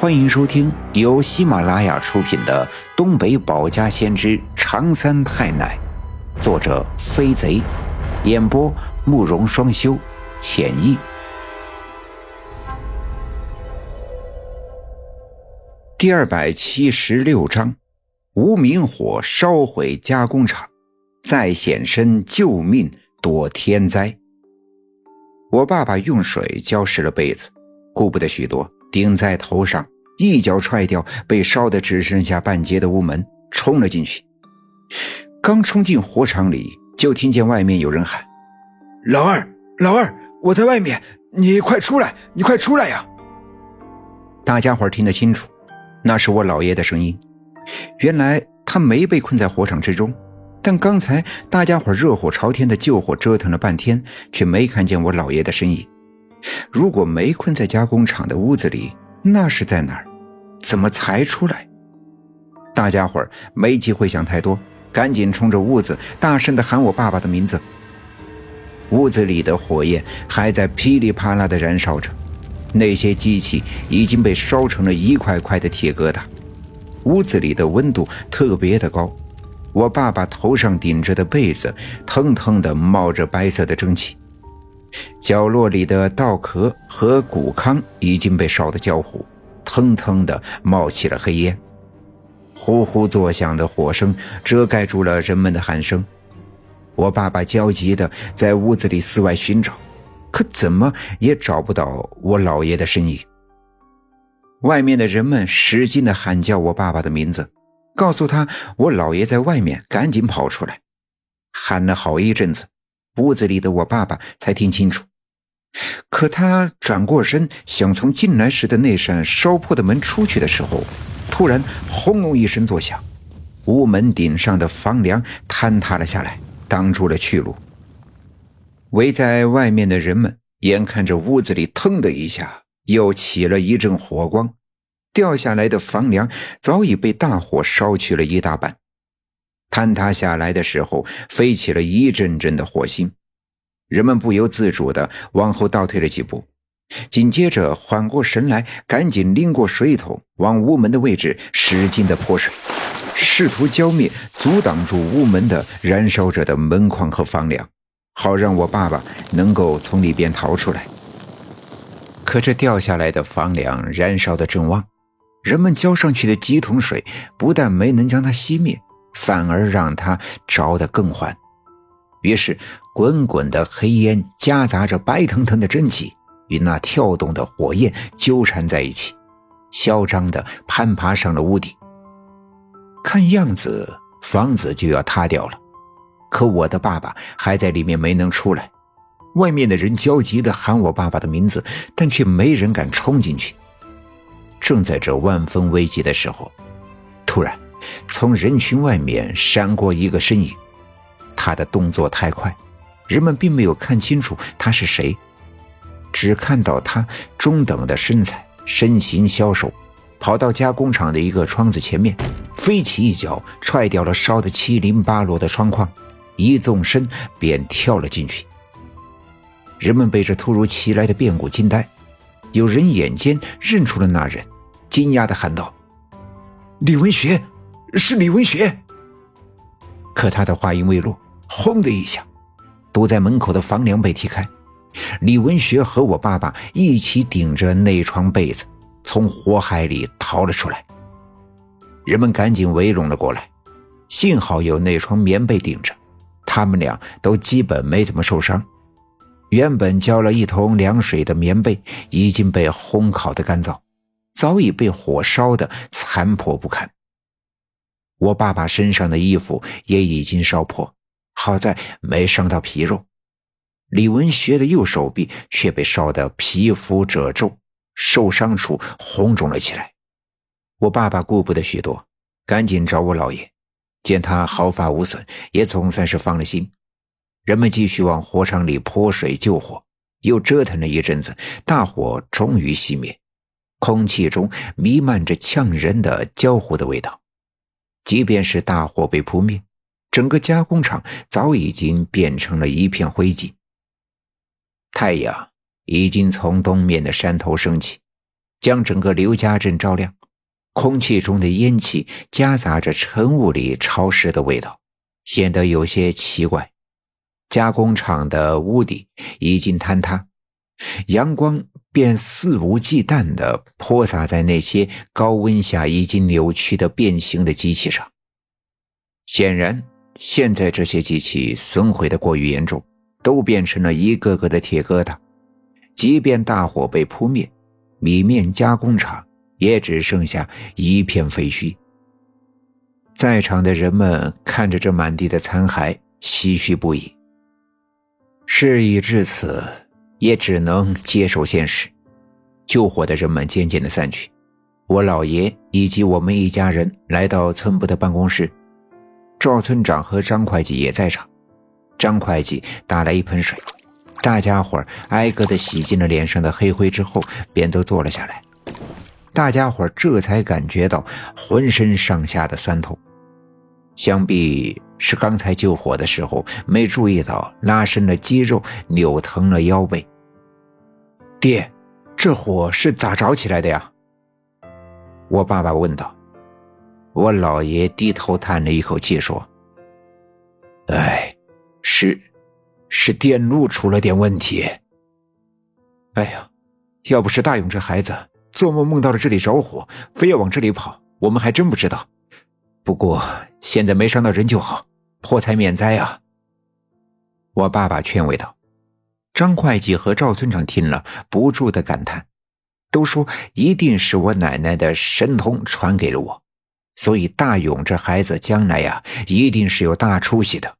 欢迎收听由喜马拉雅出品的《东北保家先知长三太奶》，作者飞贼，演播慕容双修，浅意。第二百七十六章：无名火烧毁加工厂，再显身救命躲天灾。我爸爸用水浇湿了被子，顾不得许多。顶在头上，一脚踹掉被烧得只剩下半截的屋门，冲了进去。刚冲进火场里，就听见外面有人喊：“老二，老二，我在外面，你快出来，你快出来呀！”大家伙听得清楚，那是我姥爷的声音。原来他没被困在火场之中，但刚才大家伙热火朝天的救火折腾了半天，却没看见我姥爷的身影。如果没困在加工厂的屋子里，那是在哪儿？怎么才出来？大家伙儿没机会想太多，赶紧冲着屋子大声地喊我爸爸的名字。屋子里的火焰还在噼里啪啦地燃烧着，那些机器已经被烧成了一块块的铁疙瘩。屋子里的温度特别的高，我爸爸头上顶着的被子腾腾地冒着白色的蒸汽。角落里的稻壳和谷糠已经被烧得焦糊，腾腾地冒起了黑烟，呼呼作响的火声遮盖住了人们的喊声。我爸爸焦急地在屋子里四外寻找，可怎么也找不到我姥爷的身影。外面的人们使劲地喊叫我爸爸的名字，告诉他我姥爷在外面，赶紧跑出来。喊了好一阵子。屋子里的我爸爸才听清楚，可他转过身想从进来时的那扇烧破的门出去的时候，突然轰隆一声作响，屋门顶上的房梁坍塌了下来，挡住了去路。围在外面的人们眼看着屋子里腾的一下又起了一阵火光，掉下来的房梁早已被大火烧去了一大半。坍塌下来的时候，飞起了一阵阵的火星，人们不由自主地往后倒退了几步，紧接着缓过神来，赶紧拎过水桶，往屋门的位置使劲地泼水，试图浇灭、阻挡住屋门的燃烧着的门框和房梁，好让我爸爸能够从里边逃出来。可这掉下来的房梁燃烧的正旺，人们浇上去的几桶水不但没能将它熄灭。反而让他着得更欢，于是滚滚的黑烟夹杂着白腾腾的蒸汽，与那跳动的火焰纠缠在一起，嚣张地攀爬上了屋顶。看样子房子就要塌掉了，可我的爸爸还在里面没能出来。外面的人焦急地喊我爸爸的名字，但却没人敢冲进去。正在这万分危急的时候，突然。从人群外面闪过一个身影，他的动作太快，人们并没有看清楚他是谁，只看到他中等的身材、身形消瘦，跑到加工厂的一个窗子前面，飞起一脚踹掉了烧得七零八落的窗框，一纵身便跳了进去。人们被这突如其来的变故惊呆，有人眼尖认出了那人，惊讶地喊道：“李文学！”是李文学，可他的话音未落，轰的一下，堵在门口的房梁被踢开，李文学和我爸爸一起顶着那床被子，从火海里逃了出来。人们赶紧围拢了过来，幸好有那床棉被顶着，他们俩都基本没怎么受伤。原本浇了一桶凉水的棉被已经被烘烤的干燥，早已被火烧的残破不堪。我爸爸身上的衣服也已经烧破，好在没伤到皮肉。李文学的右手臂却被烧得皮肤褶皱，受伤处红肿了起来。我爸爸顾不得许多，赶紧找我姥爷，见他毫发无损，也总算是放了心。人们继续往火场里泼水救火，又折腾了一阵子，大火终于熄灭，空气中弥漫着呛人的焦糊的味道。即便是大火被扑灭，整个加工厂早已经变成了一片灰烬。太阳已经从东面的山头升起，将整个刘家镇照亮。空气中的烟气夹杂着晨雾里潮湿的味道，显得有些奇怪。加工厂的屋顶已经坍塌，阳光便肆无忌惮地泼洒在那些高温下已经扭曲的变形的机器上。显然，现在这些机器损毁的过于严重，都变成了一个个的铁疙瘩。即便大火被扑灭，米面加工厂也只剩下一片废墟。在场的人们看着这满地的残骸，唏嘘不已。事已至此，也只能接受现实。救火的人们渐渐的散去，我姥爷以及我们一家人来到村部的办公室。赵村长和张会计也在场。张会计打来一盆水。大家伙挨个的洗净了脸上的黑灰之后，便都坐了下来。大家伙这才感觉到浑身上下的酸痛，想必是刚才救火的时候没注意到拉伸了肌肉，扭疼了腰背。爹，这火是咋着起来的呀？我爸爸问道。我姥爷低头叹了一口气说：“哎，是。”是电路出了点问题。哎呀，要不是大勇这孩子做梦梦到了这里着火，非要往这里跑，我们还真不知道。不过现在没伤到人就好，破财免灾啊！我爸爸劝慰道。张会计和赵村长听了，不住的感叹，都说一定是我奶奶的神通传给了我，所以大勇这孩子将来呀，一定是有大出息的。